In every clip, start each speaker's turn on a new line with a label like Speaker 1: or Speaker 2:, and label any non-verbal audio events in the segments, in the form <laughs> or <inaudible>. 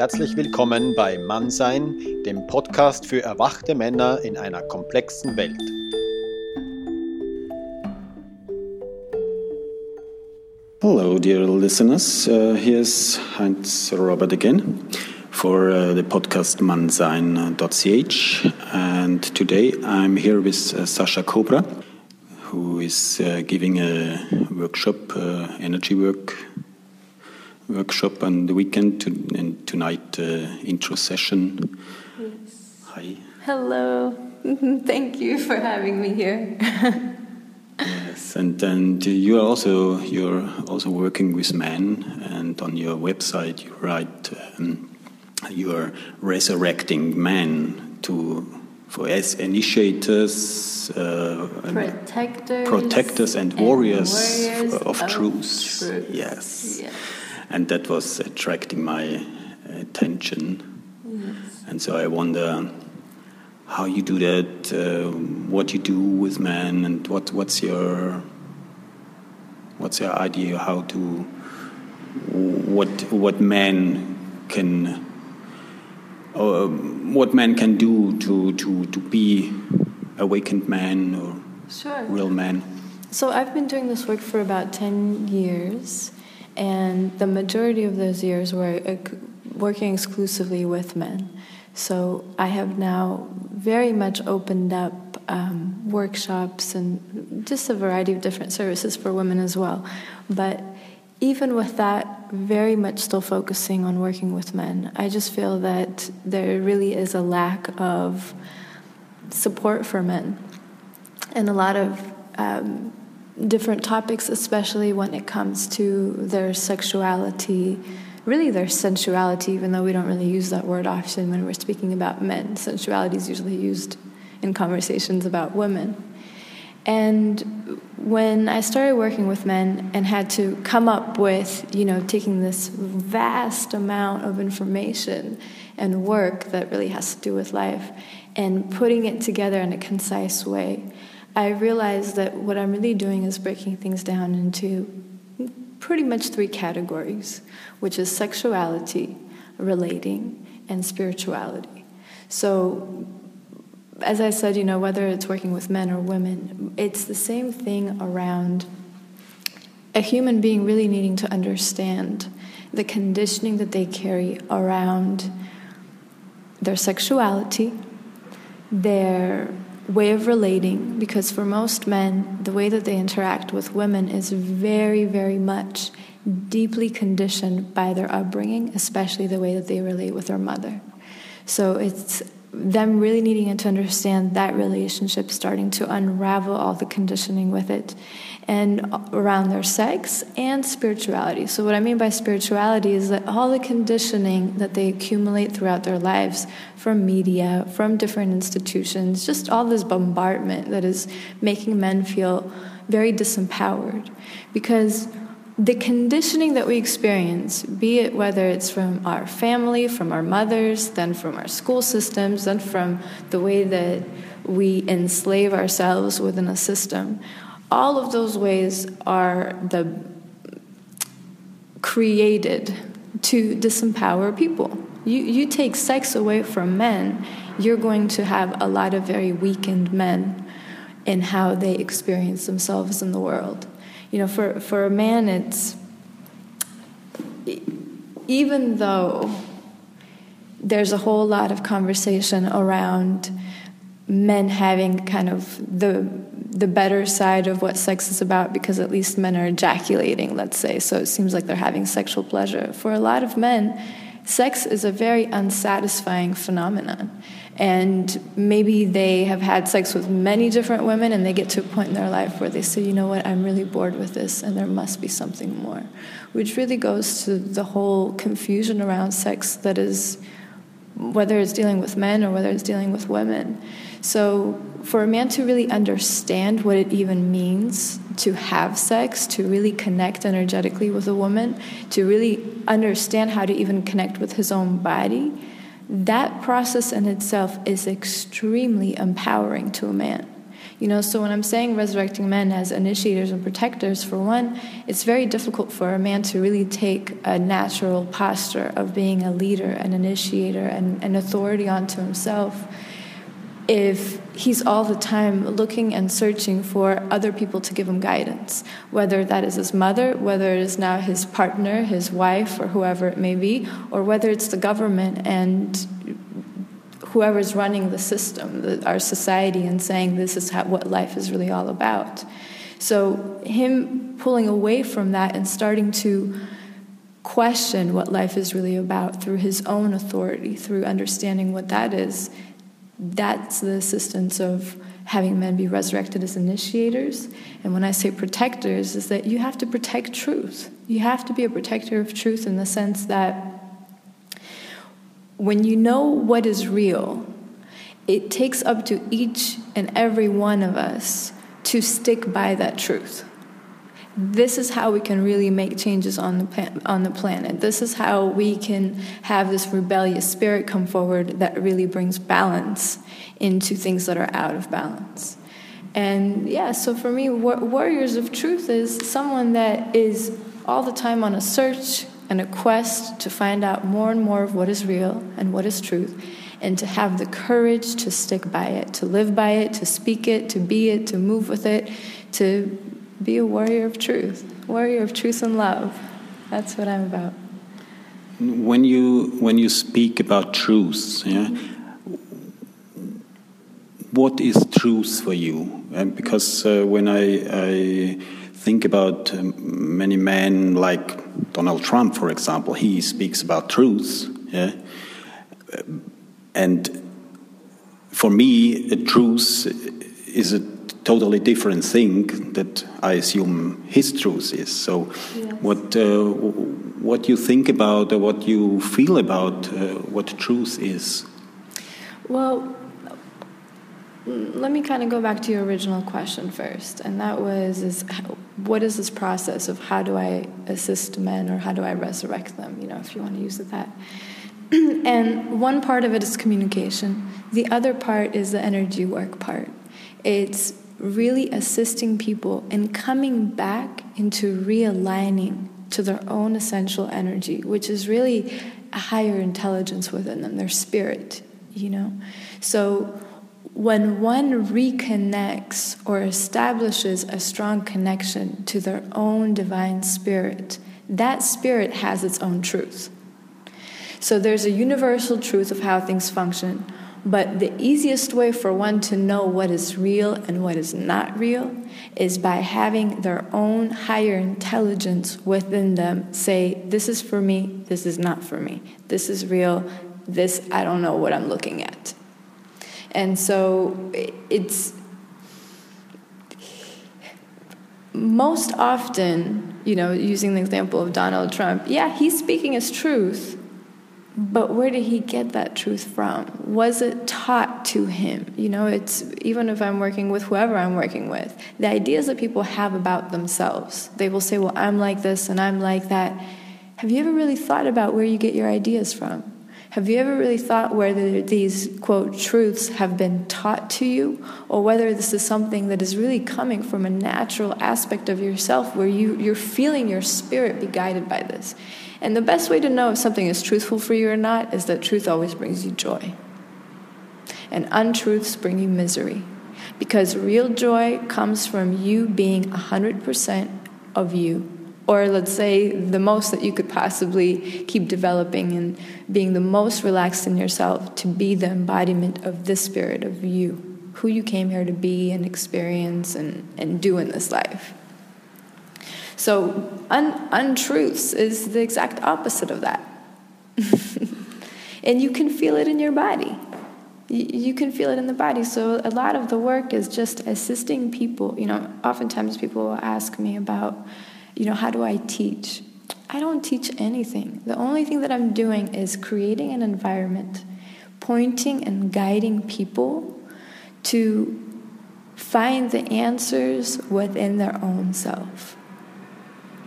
Speaker 1: Herzlich willkommen bei Mannsein, dem Podcast für erwachte Männer in einer komplexen Welt.
Speaker 2: Hello, dear listeners. Uh, here's Heinz Robert again for uh, the podcast mannsein.ch. And today I'm here with uh, Sasha Cobra, who is uh, giving a workshop, uh, energy work workshop on the weekend to, and tonight uh, intro session.
Speaker 3: Yes.
Speaker 2: Hi.
Speaker 3: Hello. <laughs> Thank you for having me here. <laughs>
Speaker 2: yes, and and you are also you're also working with men, and on your website you write um, you are resurrecting men to for as initiators, uh,
Speaker 3: protectors,
Speaker 2: protectors and warriors,
Speaker 3: warriors
Speaker 2: of,
Speaker 3: of
Speaker 2: truth.
Speaker 3: truth.
Speaker 2: Yes.
Speaker 3: Yes.
Speaker 2: and that was attracting my attention.
Speaker 3: Yes.
Speaker 2: And so I wonder how you do that, uh, what you do with men, and what what's your what's your idea how to what what man can uh, what man can do to to to be awakened man or
Speaker 3: Sure.
Speaker 2: real man.
Speaker 3: So I've been doing this work for about 10 years, and the majority of those years were working exclusively with men. So I have now very much opened up um, workshops and just a variety of different services for women as well. But even with that, very much still focusing on working with men, I just feel that there really is a lack of support for men and a lot of um, different topics, especially when it comes to their sexuality, really their sensuality, even though we don't really use that word often when we're speaking about men. Sensuality is usually used in conversations about women. And when I started working with men and had to come up with, you know, taking this vast amount of information and work that really has to do with life and putting it together in a concise way, I realized that what I'm really doing is breaking things down into pretty much three categories, which is sexuality, relating, and spirituality. So, as I said, you know, whether it's working with men or women, it's the same thing around a human being really needing to understand the conditioning that they carry around their sexuality, their way of relating because for most men the way that they interact with women is very very much deeply conditioned by their upbringing especially the way that they relate with their mother. So it's them really needing to understand that relationship starting to unravel all the conditioning with it and around their sex and spirituality. So, what I mean by spirituality is that all the conditioning that they accumulate throughout their lives from media, from different institutions, just all this bombardment that is making men feel very disempowered. Because the conditioning that we experience, be it whether it's from our family, from our mothers, then from our school systems, then from the way that we enslave ourselves within a system, all of those ways are the created to disempower people. You, you take sex away from men, you're going to have a lot of very weakened men in how they experience themselves in the world. You know, for, for a man, it's even though there's a whole lot of conversation around men having kind of the the better side of what sex is about because at least men are ejaculating, let's say. So it seems like they're having sexual pleasure. For a lot of men, sex is a very unsatisfying phenomenon. And maybe they have had sex with many different women and they get to a point in their life where they say, you know what, I'm really bored with this and there must be something more. Which really goes to the whole confusion around sex that is, whether it's dealing with men or whether it's dealing with women. So, for a man to really understand what it even means to have sex, to really connect energetically with a woman, to really understand how to even connect with his own body, that process in itself is extremely empowering to a man. You know, so when I'm saying resurrecting men as initiators and protectors, for one, it's very difficult for a man to really take a natural posture of being a leader, an initiator, and an authority onto himself if he's all the time looking and searching for other people to give him guidance, whether that is his mother, whether it is now his partner, his wife, or whoever it may be, or whether it's the government and whoever's running the system, the, our society, and saying this is how, what life is really all about. So, him pulling away from that and starting to question what life is really about through his own authority, through understanding what that is, that's the assistance of having men be resurrected as initiators. And when I say protectors, is that you have to protect truth. You have to be a protector of truth in the sense that when you know what is real, it takes up to each and every one of us to stick by that truth. This is how we can really make changes on the, on the planet. This is how we can have this rebellious spirit come forward that really brings balance into things that are out of balance. And yeah, so for me, Warriors of Truth is someone that is all the time on a search and a quest to find out more and more of what is real and what is truth, and to have the courage to stick by it, to live by it, to speak it, to be it, to move with it, to be a warrior of truth, warrior of truth and love. That's what I'm about.
Speaker 2: When you when you speak about truth, yeah, what is truth for you? And because uh, when I, I think about um, many men like Donald Trump, for example, he speaks about truth, yeah, and for me, a truth is a totally different thing that I assume his truth is. So, yes. what uh, what you think about or what you feel about uh, what truth is?
Speaker 3: Well, let me kind of go back to your original question first, and that was: is how, what is this process of how do I assist men or how do I resurrect them? You know, if you want to use it that. <clears throat> and one part of it is communication. The other part is the energy work part. It's really assisting people in coming back into realigning to their own essential energy, which is really a higher intelligence within them, their spirit, you know? So when one reconnects or establishes a strong connection to their own divine spirit, that spirit has its own truth. So there's a universal truth of how things function, but the easiest way for one to know what is real and what is not real is by having their own higher intelligence within them say, This is for me, this is not for me. This is real, this, I don't know what I'm looking at. And so it's most often, you know, using the example of Donald Trump, yeah, he's speaking his truth but where did he get that truth from? Was it taught to him? You know, it's even if I'm working with whoever I'm working with, the ideas that people have about themselves, they will say, Well, I'm like this and I'm like that. Have you ever really thought about where you get your ideas from? Have you ever really thought whether these, quote, truths have been taught to you, or whether this is something that is really coming from a natural aspect of yourself where you, you're feeling your spirit be guided by this? And the best way to know if something is truthful for you or not is that truth always brings you joy. And untruths bring you misery. Because real joy comes from you being 100% of you. Or let's say the most that you could possibly keep developing and being the most relaxed in yourself to be the embodiment of this spirit of you, who you came here to be and experience and, and do in this life. So, un- untruths is the exact opposite of that. <laughs> and you can feel it in your body. You can feel it in the body. So, a lot of the work is just assisting people. You know, oftentimes people will ask me about, you know, how do I teach? I don't teach anything. The only thing that I'm doing is creating an environment, pointing and guiding people to find the answers within their own self.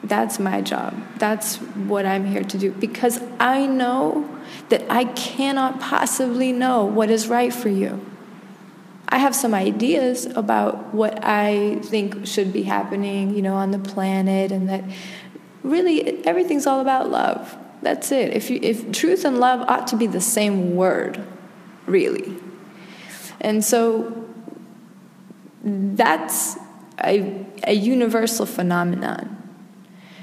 Speaker 3: That's my job. That's what I'm here to do because I know that I cannot possibly know what is right for you. I have some ideas about what I think should be happening, you know, on the planet, and that really everything's all about love. That's it. If, you, if truth and love ought to be the same word, really. And so that's a, a universal phenomenon.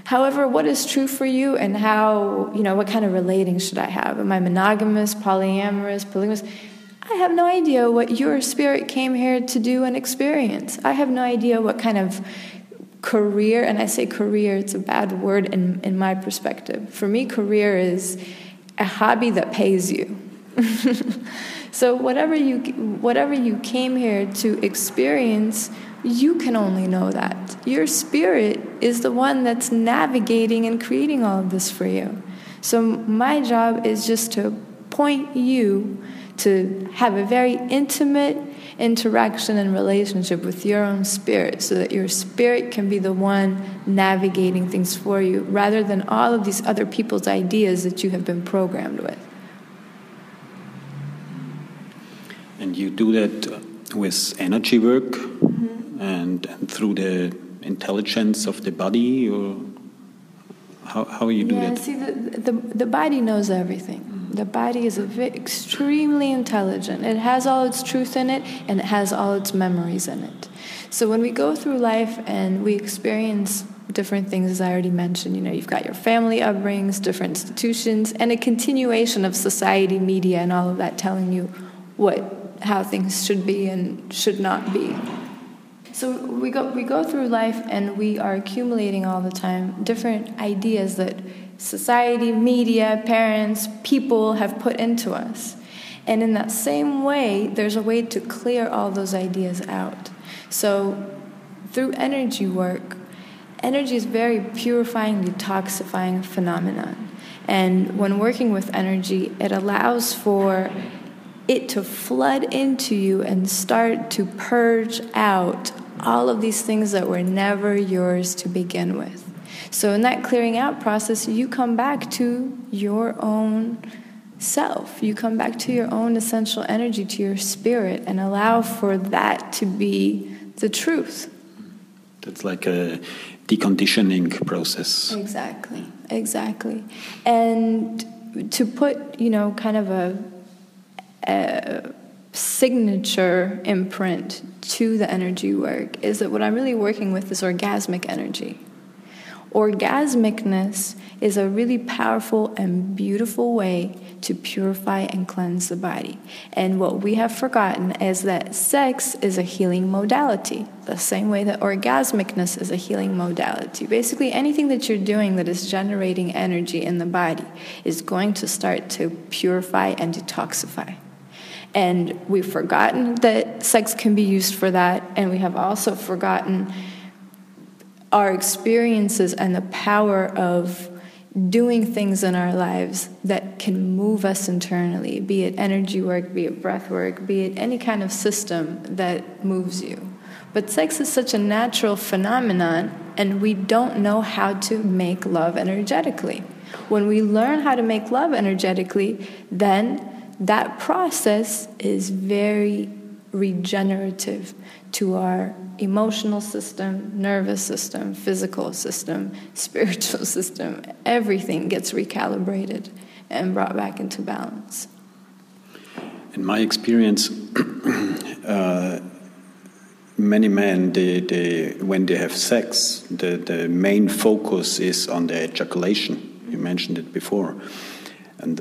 Speaker 3: However, what is true for you and how, you know, what kind of relating should I have? Am I monogamous, polyamorous, polygamous? I have no idea what your spirit came here to do and experience. I have no idea what kind of career, and I say career, it's a bad word in, in my perspective. For me, career is a hobby that pays you. <laughs> so whatever you whatever you came here to experience, you can only know that. Your spirit is the one that's navigating and creating all of this for you. So my job is just to point you to have a very intimate interaction and relationship with your own spirit so that your spirit can be the one navigating things for you rather than all of these other people's ideas that you have been programmed with.
Speaker 2: And you do that with energy work mm-hmm. and, and, through the intelligence of the body, or how, how you do
Speaker 3: yeah,
Speaker 2: that?
Speaker 3: see, the, the, the body knows everything. The body is extremely intelligent. It has all its truth in it and it has all its memories in it. So when we go through life and we experience different things, as I already mentioned, you know, you've got your family upbringings, different institutions, and a continuation of society, media, and all of that telling you what how things should be and should not be. So we go we go through life and we are accumulating all the time different ideas that society, media, parents, people have put into us. And in that same way, there's a way to clear all those ideas out. So, through energy work, energy is very purifying, detoxifying phenomenon. And when working with energy, it allows for it to flood into you and start to purge out all of these things that were never yours to begin with. So, in that clearing out process, you come back to your own self. You come back to your own essential energy, to your spirit, and allow for that to be the truth.
Speaker 2: That's like a deconditioning process.
Speaker 3: Exactly, exactly. And to put, you know, kind of a, a signature imprint to the energy work is that what I'm really working with is orgasmic energy. Orgasmicness is a really powerful and beautiful way to purify and cleanse the body. And what we have forgotten is that sex is a healing modality, the same way that orgasmicness is a healing modality. Basically, anything that you're doing that is generating energy in the body is going to start to purify and detoxify. And we've forgotten that sex can be used for that, and we have also forgotten our experiences and the power of doing things in our lives that can move us internally, be it energy work, be it breath work, be it any kind of system that moves you. But sex is such a natural phenomenon, and we don't know how to make love energetically. When we learn how to make love energetically, then that process is very regenerative to our emotional system, nervous system, physical system, <laughs> spiritual system. Everything gets recalibrated and brought back into balance.
Speaker 2: In my experience, <clears throat> uh, many men, they, they, when they have sex, the, the main focus is on the ejaculation. You mentioned it before. And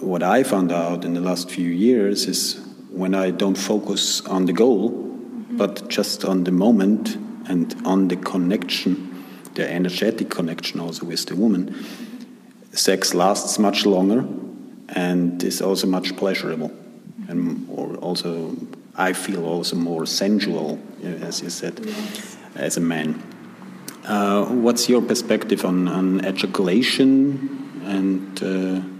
Speaker 2: what I found out in the last few years is when I don't focus on the goal, mm-hmm. but just on the moment and on the connection, the energetic connection also with the woman, sex lasts much longer and is also much pleasurable. And or also, I feel also more sensual, as you said, yes. as a man. Uh, what's your perspective on, on ejaculation and uh,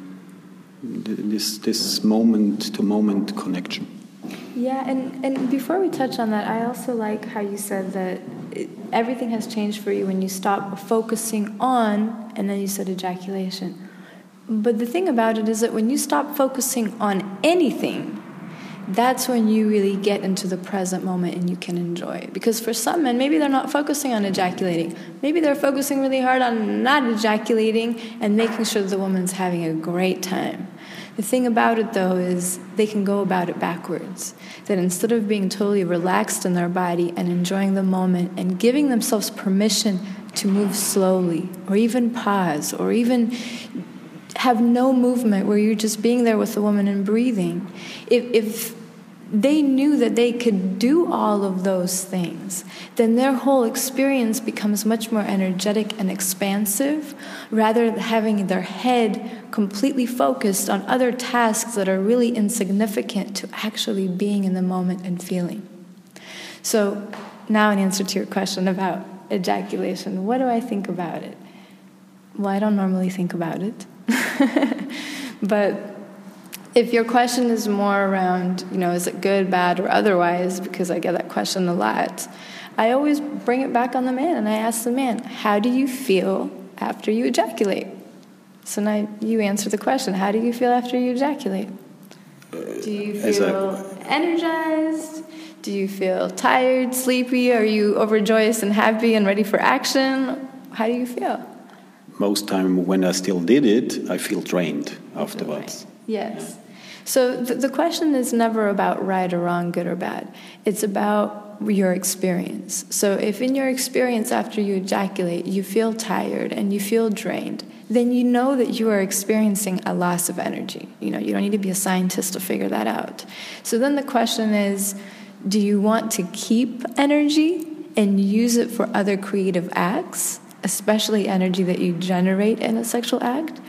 Speaker 2: this this moment to moment connection.
Speaker 3: Yeah, and, and before we touch on that, I also like how you said that it, everything has changed for you when you stop focusing on, and then you said ejaculation. But the thing about it is that when you stop focusing on anything, that's when you really get into the present moment and you can enjoy it. Because for some men, maybe they're not focusing on ejaculating. Maybe they're focusing really hard on not ejaculating and making sure the woman's having a great time. The thing about it, though, is they can go about it backwards. That instead of being totally relaxed in their body and enjoying the moment and giving themselves permission to move slowly or even pause or even have no movement where you're just being there with the woman and breathing, if, if they knew that they could do all of those things, then their whole experience becomes much more energetic and expansive rather than having their head completely focused on other tasks that are really insignificant to actually being in the moment and feeling. So, now, in answer to your question about ejaculation, what do I think about it? Well, I don't normally think about it. <laughs> but if your question is more around, you know, is it good, bad, or otherwise, because I get that question a lot, I always bring it back on the man and I ask the man, how do you feel after you ejaculate? So now you answer the question, how do you feel after you ejaculate? Do you uh, feel energized? Do you feel tired, sleepy? Are you overjoyous and happy and ready for action? How do you feel?
Speaker 2: Most time when I still did it, I feel drained afterwards.
Speaker 3: Yes. So th- the question is never about right or wrong, good or bad. It's about your experience. So if in your experience after you ejaculate, you feel tired and you feel drained, then you know that you are experiencing a loss of energy. You know, you don't need to be a scientist to figure that out. So then the question is, do you want to keep energy and use it for other creative acts, especially energy that you generate in a sexual act?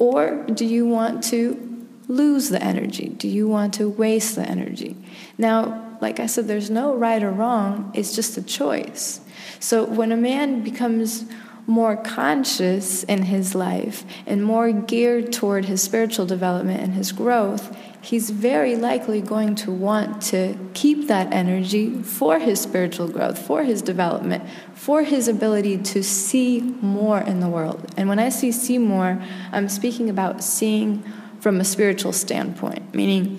Speaker 3: Or do you want to lose the energy? Do you want to waste the energy? Now, like I said, there's no right or wrong, it's just a choice. So when a man becomes more conscious in his life and more geared toward his spiritual development and his growth, he's very likely going to want to keep that energy for his spiritual growth, for his development, for his ability to see more in the world. And when I see see more, I'm speaking about seeing from a spiritual standpoint, meaning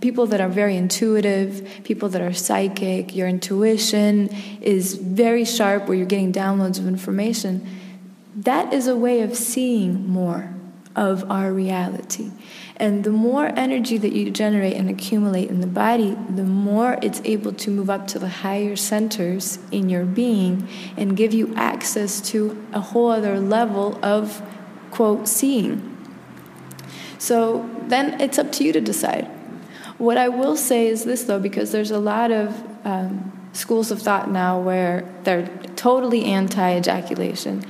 Speaker 3: people that are very intuitive, people that are psychic, your intuition is very sharp where you're getting downloads of information. That is a way of seeing more of our reality. And the more energy that you generate and accumulate in the body, the more it's able to move up to the higher centers in your being and give you access to a whole other level of, quote, seeing. So then it's up to you to decide. What I will say is this, though, because there's a lot of um, schools of thought now where they're totally anti ejaculation,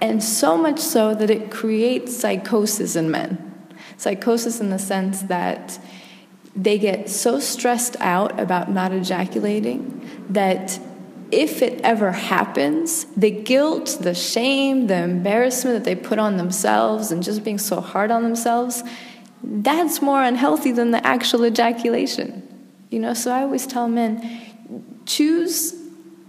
Speaker 3: and so much so that it creates psychosis in men. Psychosis in the sense that they get so stressed out about not ejaculating that if it ever happens, the guilt, the shame, the embarrassment that they put on themselves, and just being so hard on themselves, that's more unhealthy than the actual ejaculation. You know, so I always tell men choose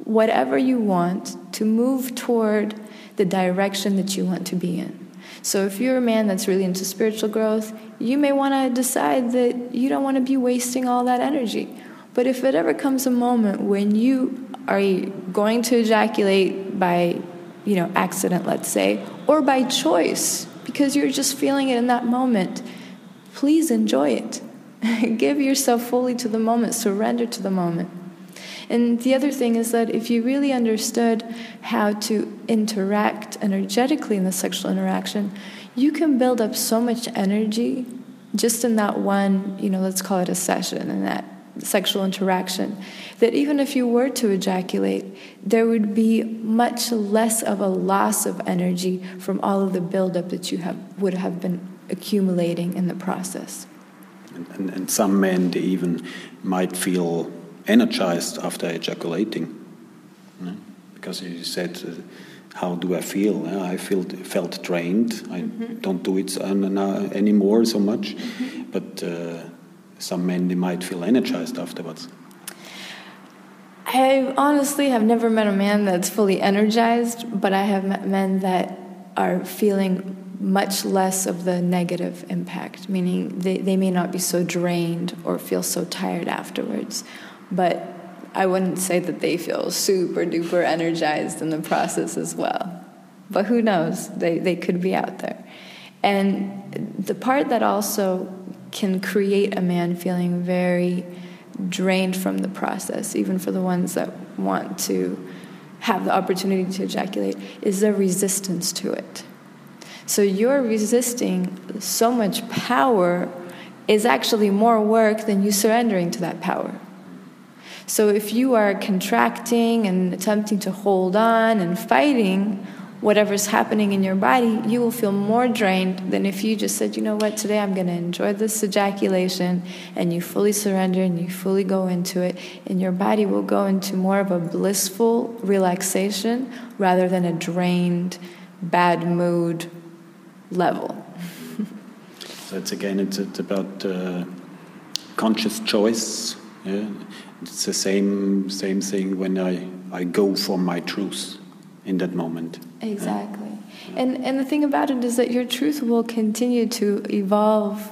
Speaker 3: whatever you want to move toward the direction that you want to be in. So if you're a man that's really into spiritual growth, you may want to decide that you don't want to be wasting all that energy. But if it ever comes a moment when you are going to ejaculate by, you know, accident, let's say, or by choice because you're just feeling it in that moment, please enjoy it. <laughs> Give yourself fully to the moment, surrender to the moment. And the other thing is that if you really understood how to interact energetically in the sexual interaction, you can build up so much energy just in that one, you know, let's call it a session, in that sexual interaction, that even if you were to ejaculate, there would be much less of a loss of energy from all of the buildup that you have, would have been accumulating in the process.
Speaker 2: And, and, and some men, they even might feel energized after ejaculating. Because you said, uh, how do I feel? Uh, I feel felt drained. I mm -hmm. don't do it anymore so much. Mm -hmm. But uh, some men they might feel energized afterwards.
Speaker 3: I honestly have never met a man that's fully energized, but I have met men that are feeling much less of the negative impact, meaning they, they may not be so drained or feel so tired afterwards. But I wouldn't say that they feel super duper energized in the process as well. But who knows? They, they could be out there. And the part that also can create a man feeling very drained from the process, even for the ones that want to have the opportunity to ejaculate, is the resistance to it. So you're resisting so much power is actually more work than you surrendering to that power. So if you are contracting and attempting to hold on and fighting whatever's happening in your body, you will feel more drained than if you just said, you know what, today I'm going to enjoy this ejaculation, and you fully surrender and you fully go into it, and your body will go into more of a blissful relaxation rather than a drained, bad mood level.
Speaker 2: so it's again, it's, it's about uh, conscious choice. Yeah? It's the same same thing when I, I go for my truth in that moment.
Speaker 3: Exactly. Yeah. And and the thing about it is that your truth will continue to evolve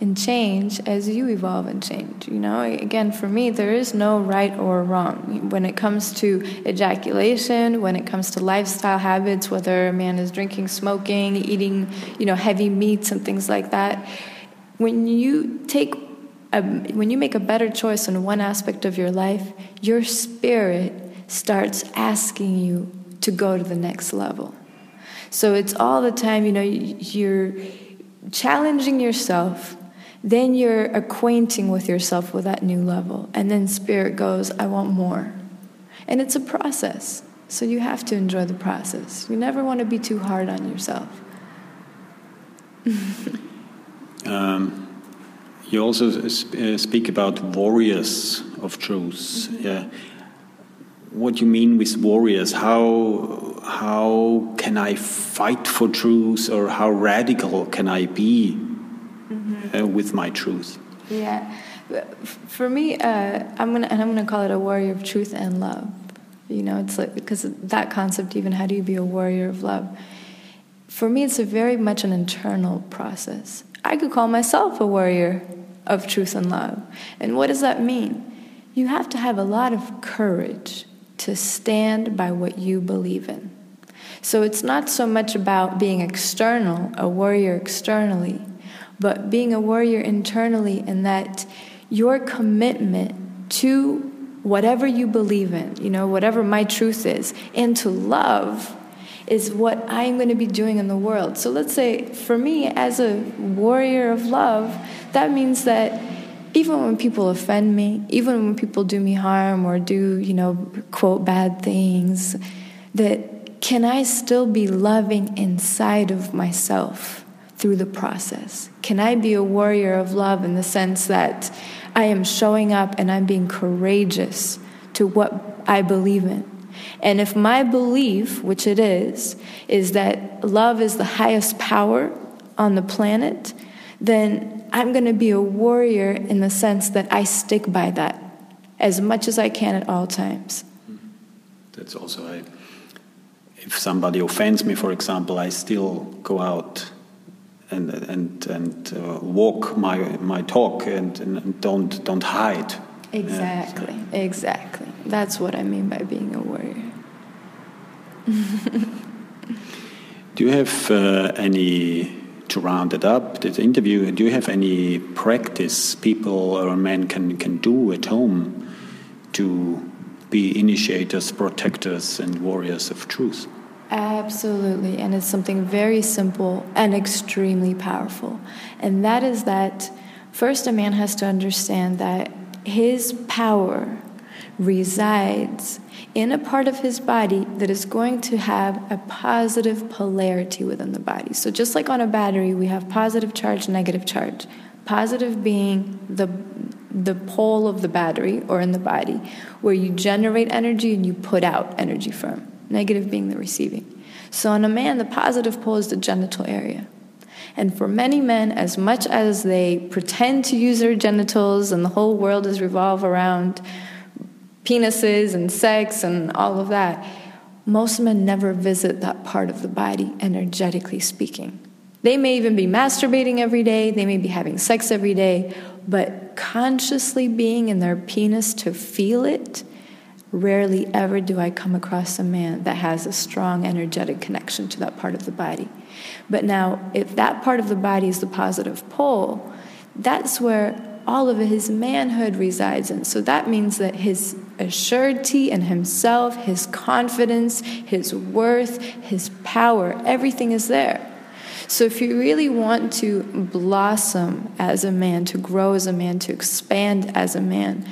Speaker 3: and change as you evolve and change. You know, again, for me, there is no right or wrong when it comes to ejaculation, when it comes to lifestyle habits, whether a man is drinking, smoking, eating, you know, heavy meats and things like that. When you take a, when you make a better choice in one aspect of your life, your spirit starts asking you to go to the next level. So it's all the time, you know, you're challenging yourself, then you're acquainting with yourself with that new level, and then spirit goes, I want more. And it's a process. So you have to enjoy the process. You never want to be too hard on yourself. <laughs>
Speaker 2: um. You also uh, speak about warriors of truth. Mm -hmm. Yeah. What do you mean with warriors? How how can I fight for truth, or how radical can I be mm -hmm. uh, with my truth?
Speaker 3: Yeah, for me, uh, I'm gonna and I'm gonna call it a warrior of truth and love. You know, it's like because that concept. Even how do you be a warrior of love? For me, it's a very much an internal process. I could call myself a warrior of truth and love. And what does that mean? You have to have a lot of courage to stand by what you believe in. So it's not so much about being external, a warrior externally, but being a warrior internally in that your commitment to whatever you believe in, you know, whatever my truth is, and to love is what I'm going to be doing in the world. So let's say for me, as a warrior of love, that means that even when people offend me, even when people do me harm or do, you know, quote bad things, that can I still be loving inside of myself through the process? Can I be a warrior of love in the sense that I am showing up and I'm being courageous to what I believe in? And if my belief, which it is, is that love is the highest power on the planet, then I'm going to be a warrior in the sense that I stick by that as much as I can at all times.
Speaker 2: That's also a. If somebody offends me, for example, I still go out and and and uh, walk my my talk and, and don't don't hide.
Speaker 3: Exactly, yeah, exactly. That's what I mean by being a warrior. <laughs>
Speaker 2: do you have uh, any, to round it up, this interview, do you have any practice people or men can, can do at home to be initiators, protectors, and warriors of truth?
Speaker 3: Absolutely, and it's something very simple and extremely powerful. And that is that first, a man has to understand that his power resides in a part of his body that is going to have a positive polarity within the body. So, just like on a battery, we have positive charge, negative charge. Positive being the, the pole of the battery or in the body, where you generate energy and you put out energy from. Negative being the receiving. So, in a man, the positive pole is the genital area. And for many men, as much as they pretend to use their genitals and the whole world is revolve around penises and sex and all of that, most men never visit that part of the body, energetically speaking. They may even be masturbating every day, they may be having sex every day, but consciously being in their penis to feel it, rarely ever do I come across a man that has a strong energetic connection to that part of the body. But now, if that part of the body is the positive pole, that's where all of his manhood resides in. So that means that his assurity in himself, his confidence, his worth, his power, everything is there. So if you really want to blossom as a man, to grow as a man, to expand as a man,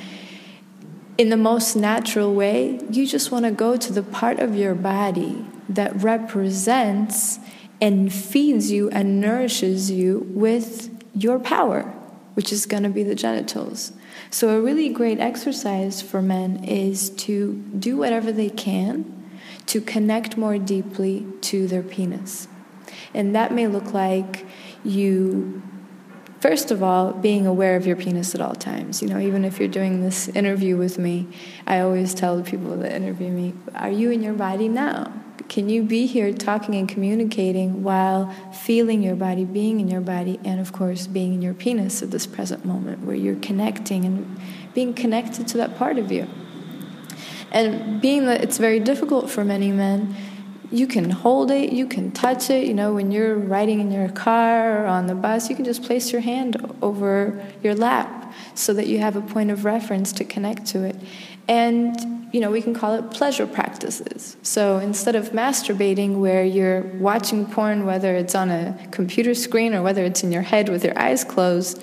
Speaker 3: in the most natural way, you just want to go to the part of your body that represents and feeds you and nourishes you with your power which is going to be the genitals. So, a really great exercise for men is to do whatever they can to connect more deeply to their penis. And that may look like you, first of all, being aware of your penis at all times. You know, even if you're doing this interview with me, I always tell the people that interview me, Are you in your body now? Can you be here talking and communicating while feeling your body, being in your body, and of course, being in your penis at this present moment where you're connecting and being connected to that part of you? And being that it's very difficult for many men, you can hold it, you can touch it. You know, when you're riding in your car or on the bus, you can just place your hand over your lap so that you have a point of reference to connect to it. And, you know, we can call it pleasure practices. So instead of masturbating, where you're watching porn, whether it's on a computer screen or whether it's in your head with your eyes closed,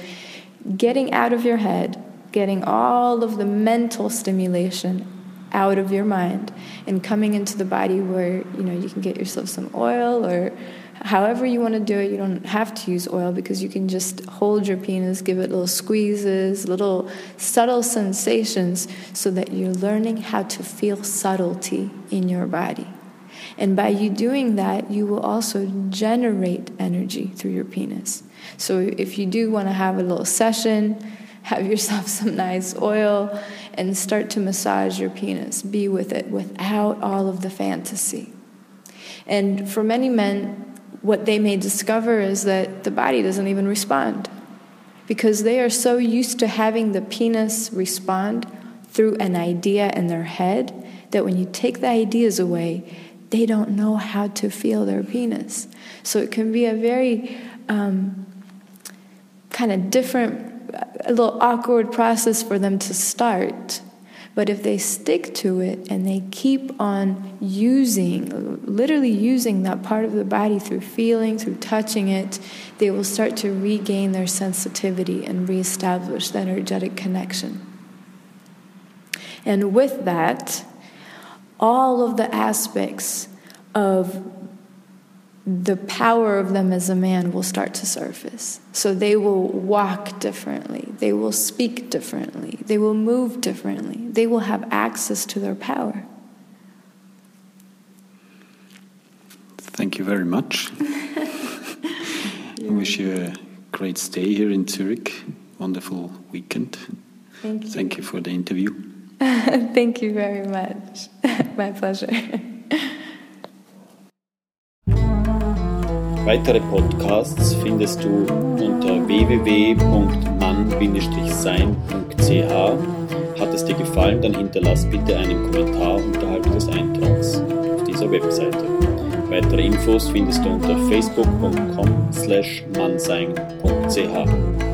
Speaker 3: getting out of your head, getting all of the mental stimulation out of your mind and coming into the body where you know you can get yourself some oil or however you want to do it. You don't have to use oil because you can just hold your penis, give it little squeezes, little subtle sensations, so that you're learning how to feel subtlety in your body. And by you doing that, you will also generate energy through your penis. So if you do want to have a little session, <laughs> have yourself <laughs> some nice oil and start to massage your penis. Be with it without all of the fantasy. And for many men, what they may discover is that the body doesn't even respond because they are so used to having the penis respond through an idea in their head that when you take the ideas away, they don't know how to feel their penis. So it can be a very um, kind of different, a little awkward process for them to start but if they stick to it and they keep on using, literally using that part of the body through feeling, through touching it, they will start to regain their sensitivity and reestablish the energetic connection. And with that, all of the aspects of the power of them as a man will start to surface. So they will walk differently, they will speak differently, they will move differently, they will have access to their power.
Speaker 2: Thank you very much. <laughs> I wish you a great stay here in Zurich. Wonderful weekend.
Speaker 3: Thank you.
Speaker 2: Thank you for the interview. <laughs>
Speaker 3: Thank you very much. <laughs> My pleasure.
Speaker 1: Weitere Podcasts findest du unter www.mann-sein.ch. Hat es dir gefallen, dann hinterlass bitte einen Kommentar unterhalb des Eintrags auf dieser Webseite. Weitere Infos findest du unter facebook.com slash mannsein.ch.